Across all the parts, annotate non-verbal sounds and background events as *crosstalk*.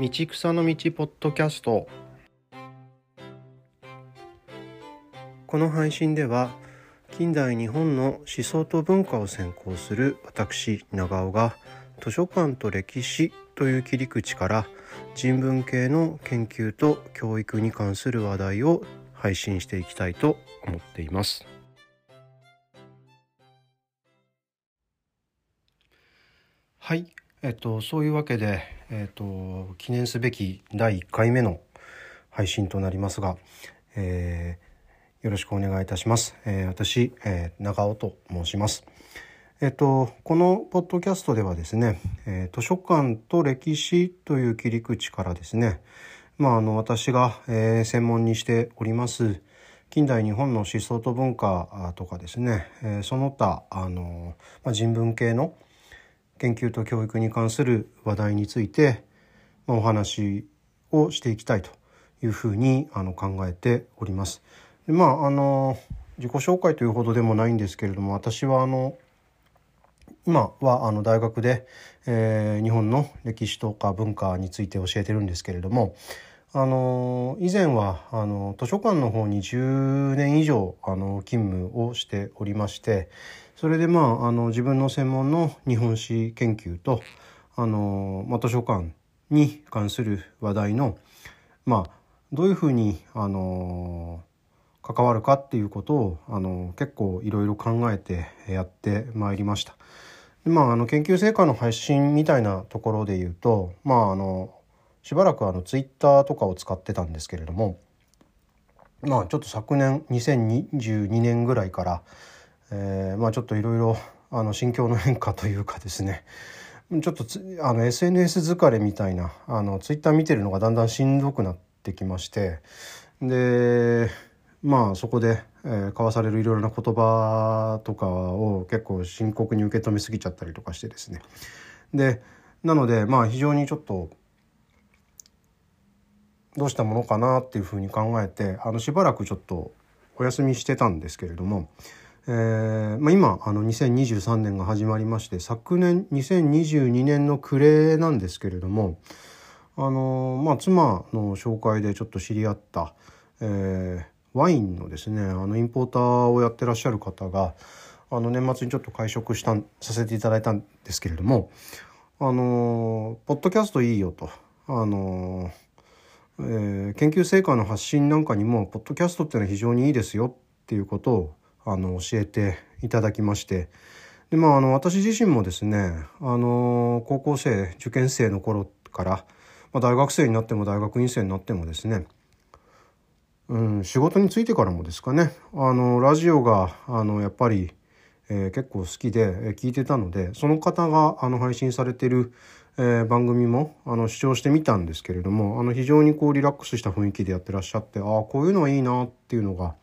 道草の道ポッドキャストこの配信では近代日本の思想と文化を専攻する私長尾が図書館と歴史という切り口から人文系の研究と教育に関する話題を配信していきたいと思っています。はい、えっと、そういうわけで、えっと、記念すべき第1回目の配信となりますが、えー、よろしくお願いいたします。えー、私、えー、長尾と申します。えっと、このポッドキャストではですね、えー、図書館と歴史という切り口からですね、まあ、あの私が、えー、専門にしております近代日本の思想と文化とかですね、えー、その他あの、まあ、人文系の研究と教育に関する話題について、まあ、お話をしていきたいというふうにあの考えております。でまああの自己紹介というほどでもないんですけれども私はあの今はあの大学で、えー、日本の歴史とか文化について教えてるんですけれどもあの以前はあの図書館の方に10年以上あの勤務をしておりましてそれでまああの自分の専門の日本史研究とあの、まあ、図書館に関する話題のまあどういうふうにあの関わるかっていうことをあの結構いろいろ考えてやってまいりました。まあ、あの研究成果の配信みたいなところで言うと、まあ、あのしばらくあのツイッターとかを使ってたんですけれども、まあ、ちょっと昨年2022年ぐらいからえー、まあちょっといろいろあの心境の変化というかですね。ちょっとあの SNS 疲れみたいなあのツイッター見てるのがだんだんしんどくなってきましてでまあそこで、えー、交わされるいろいろな言葉とかを結構深刻に受け止めすぎちゃったりとかしてですね。でなのでまあ非常にちょっとどうしたものかなっていうふうに考えてあのしばらくちょっとお休みしてたんですけれどもえーまあ、今あの2023年が始まりまして昨年2022年の暮れなんですけれどもあの、まあ、妻の紹介でちょっと知り合った、えー、ワインのですねあのインポーターをやってらっしゃる方があの年末にちょっと会食したさせていただいたんですけれどもあのポッドキャストいいよとあの、えー、研究成果の発信なんかにもポッドキャストっていうのは非常にいいですよっていうことをあの教えていただきまして。でまああの私自身もですねあの高校生受験生の頃から、まあ、大学生になっても大学院生になってもですねうん、仕事についてからもですかねあのラジオがあのやっぱり、えー、結構好きで、えー、聞いてたのでその方があの配信されてる、えー、番組もあの視聴してみたんですけれどもあの非常にこうリラックスした雰囲気でやってらっしゃってああこういうのはいいなっていうのが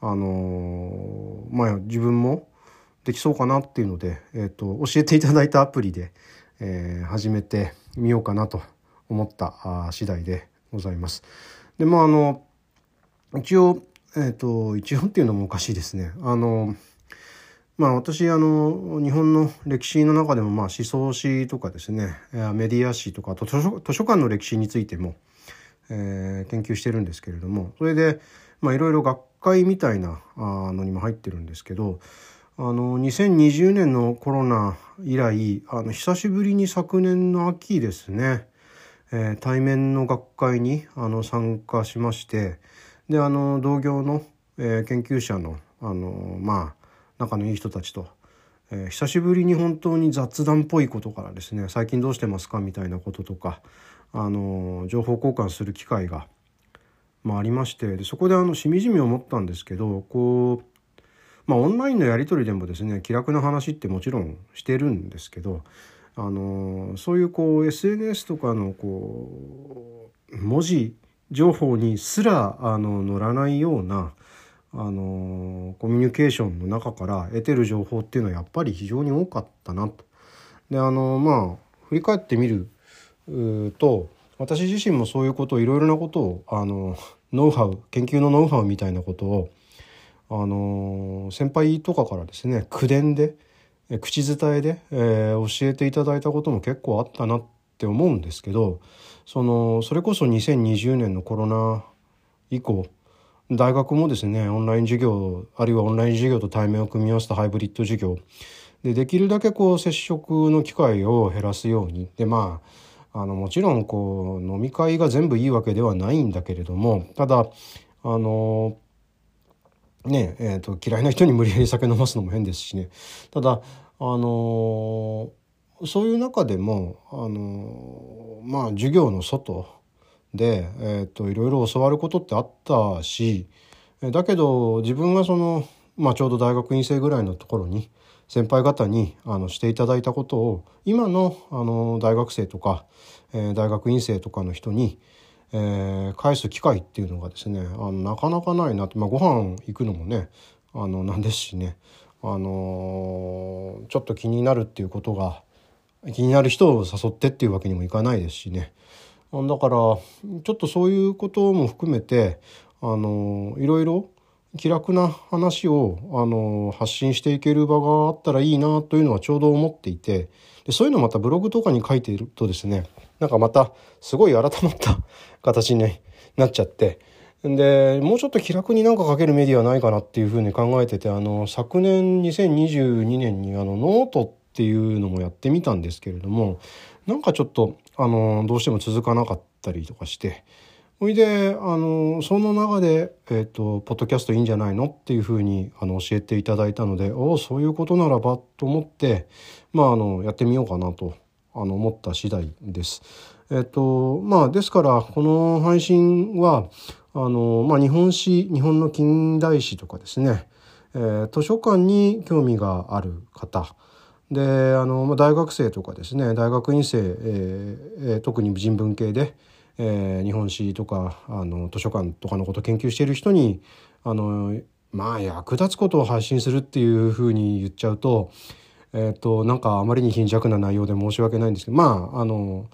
あのまあ自分もできそうかなっていうので、えーと、教えていただいたアプリで、えー、始めてみようかなと思ったあ次第でございます。でまああの一応えっ、ー、と一応っていうのもおかしいですね。あのまあ私あの日本の歴史の中でもまあ思想史とかですねメディア史とかあと図書図書館の歴史についても、えー、研究してるんですけれどもそれでまあいろいろ学会みたいなあのにも入ってるんですけどあの2020年のコロナ以来あの久しぶりに昨年の秋ですね、えー、対面の学会にあの参加しましてであの同業の、えー、研究者のあのまあ仲のいい人たちと、えー、久しぶりに本当に雑談っぽいことからですね最近どうしてますかみたいなこととかあの情報交換する機会がまあ、ありましてでそこであのしみじみ思ったんですけどこう、まあ、オンラインのやり取りでもですね気楽な話ってもちろんしてるんですけどあのそういうこう SNS とかのこう文字情報にすらあの乗らないようなあのコミュニケーションの中から得てる情報っていうのはやっぱり非常に多かったなと。であのまあ振り返ってみると私自身もそういうことをいろいろなことをあのノウハウ研究のノウハウみたいなことをあの先輩とかからですね口伝で口伝えで、えー、教えていただいたことも結構あったなっって思うんですけどそのそれこそ2020年のコロナ以降大学もですねオンライン授業あるいはオンライン授業と対面を組み合わせたハイブリッド授業。でできるだけこう接触の機会を減らすように。でまああのもちろんこう飲み会が全部いいわけではないんだけれどもただあのねえーと、嫌いな人に無理やり酒飲ますのも変ですしね。ただあのそういう中でもあのまあ授業の外で、えーと、いろいろ教わることってあったしだけど自分がその、まあ、ちょうど大学院生ぐらいのところに先輩方にあのしていただいたことを今のあの大学生とか、えー、大学院生とかの人に、えー、返す機会っていうのがですねあのなかなかないなって、まあ、ご飯行くのもねあのなんですしね、あのー、ちょっと気になるっていうことが気になる人を誘ってっていうわけにもいかないですしね。だからちょっとそういうことも含めてあのいろいろ気楽な話をあの発信していける場があったらいいなというのはちょうど思っていてでそういうのまたブログとかに書いているとですねなんかまたすごい改まった形になっちゃってでもうちょっと気楽になんか書けるメディアないかなっていうふうに考えててあの昨年2022年にあのノートっていうのもやってみたんですけれどもなんかちょっとあのどうしても続かなかったりとかしてほいであのその中で、えーと「ポッドキャストいいんじゃないの?」っていうふうにあの教えていただいたのでおおそういうことならばと思ってまああのやってみようかなとあの思った次第です。えっとまあですからこの配信はあの、まあ、日本史日本の近代史とかですね、えー、図書館に興味がある方であの大学生とかですね大学院生、えー、特に人文系で、えー、日本史とかあの図書館とかのことを研究している人にあのまあ役立つことを発信するっていうふうに言っちゃうとえっ、ー、と、なんかあまりに貧弱な内容で申し訳ないんですけど、まあ、あの、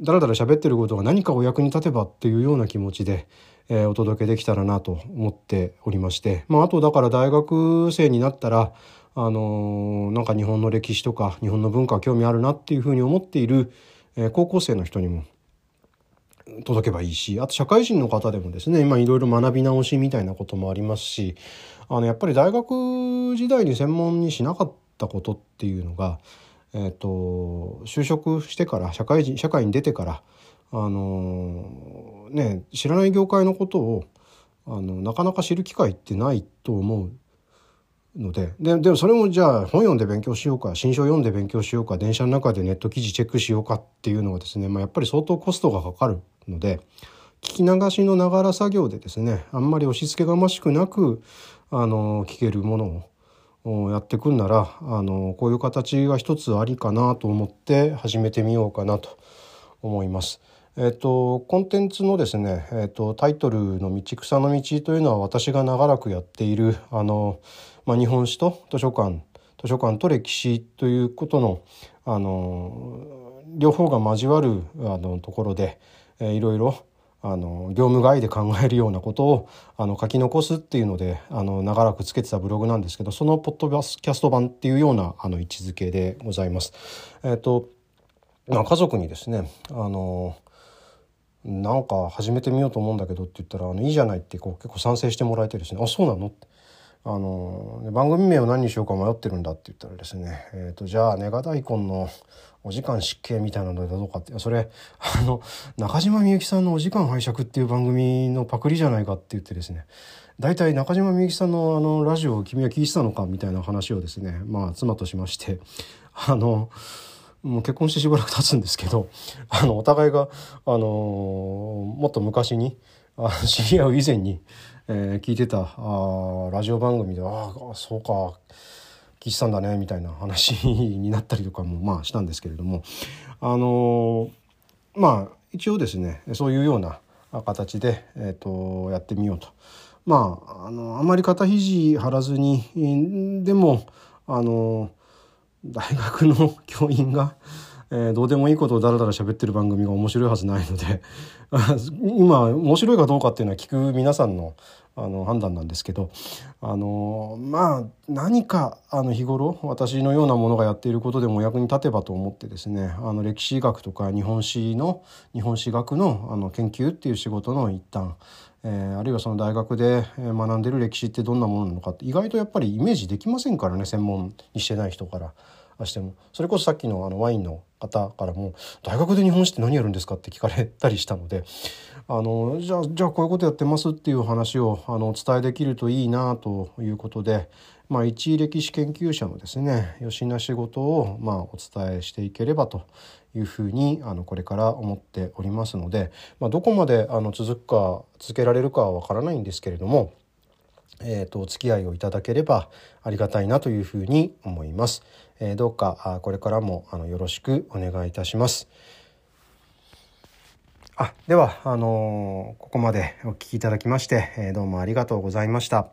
だらだら喋ってることが何かお役に立てばっていうような気持ちで、えー、お届けできたらなと思っておりまして、まあ、あとだから大学生になったら、あのなんか日本の歴史とか日本の文化興味あるなっていうふうに思っている、え、高校生の人にも届けばいいしあと社会人の方でもですね今いろいろ学び直しみたいなこともありますしあのやっぱり大学時代に専門にしなかったことっていうのが、えーと、就職してから社会人社会に出てからあのね知らない業界のことをあのなかなか知る機会ってないと思うのでででもそれもじゃあ本読んで勉強しようか新書読んで勉強しようか電車の中でネット記事チェックしようかっていうのはですね、まあ、やっぱり相当コストがかかるので聞き流しのながら作業でですねあんまり押し付けがましくなくあの聞けるものをやってくんならあのこういう形が一つありかなと思って始めてみようかなと思います。えっと、コンテンツのですね、えっと、タイトルの「道草の道」というのは私が長らくやっているあのまあ、日本史と図書館図書館と歴史ということのあの両方が交わるあのところで、えー、いろいろあの業務外で考えるようなことをあの書き残すっていうのであの長らくつけてたブログなんですけどそのポッドキャスト版っていうようなあの位置づけでございます。え、ー、とまあ、家族にですねあのなんか始めてみようと思うんだけどって言ったら「あのいいじゃない」ってこう結構賛成してもらえてですね「あそうなの?」ってあの番組名を何にしようか迷ってるんだって言ったらですね、えーと、じゃあネガ大根のお時間失敬みたいなのでどうかってそれ *laughs* あの中島みゆきさんの「お時間拝借」っていう番組のパクリじゃないかって言ってですね大体中島みゆきさんのあのラジオを君は聞いてたのかみたいな話をですねまあ妻としまして *laughs* あのもう結婚してしばらく経つんですけど *laughs* あのお互いがあのもっと昔にあ知り合う以前にえー、聞いてた。あラジオ番組で「ああそうか。聞いてたんだね」みたいな話になったりとかもまあしたんですけれども。あのー、まあ一応ですねそういうような形で、えーと、やってみようと。まああのあまり肩肘張らずにでもあの大学の教員がえー、どうでもいいことをだらだら喋ってる番組が面白いはずないので *laughs* 今面白いかどうかっていうのは聞く皆さんのあの判断なんですけどあのまあ何かあの日頃私のようなものがやっていることでもお役に立てばと思ってですねあの歴史学とか日本史の日本史学のあの研究っていう仕事の一端え、あるいはその大学で学んでる歴史ってどんなものなのかって意外とやっぱりイメージできませんからね専門にしてない人からしても。それこそさっきのあのワインの方からも「大学で日本史って何やるんですか?」って聞かれたりしたのであのじゃあじゃあこういうことやってますっていう話をあのお伝えできるといいなということで、まあ、一歴史研究者のですね吉な仕事をまあお伝えしていければというふうにあのこれから思っておりますので、まあ、どこまであの続くか続けられるかはわからないんですけれども。えーと、お付き合いをいただければありがたいなというふうに思います。えー、どうかこれからもあのよろしくお願いいたします。あではあのー、ここまでお聞きいただきまして、えー、どうもありがとうございました。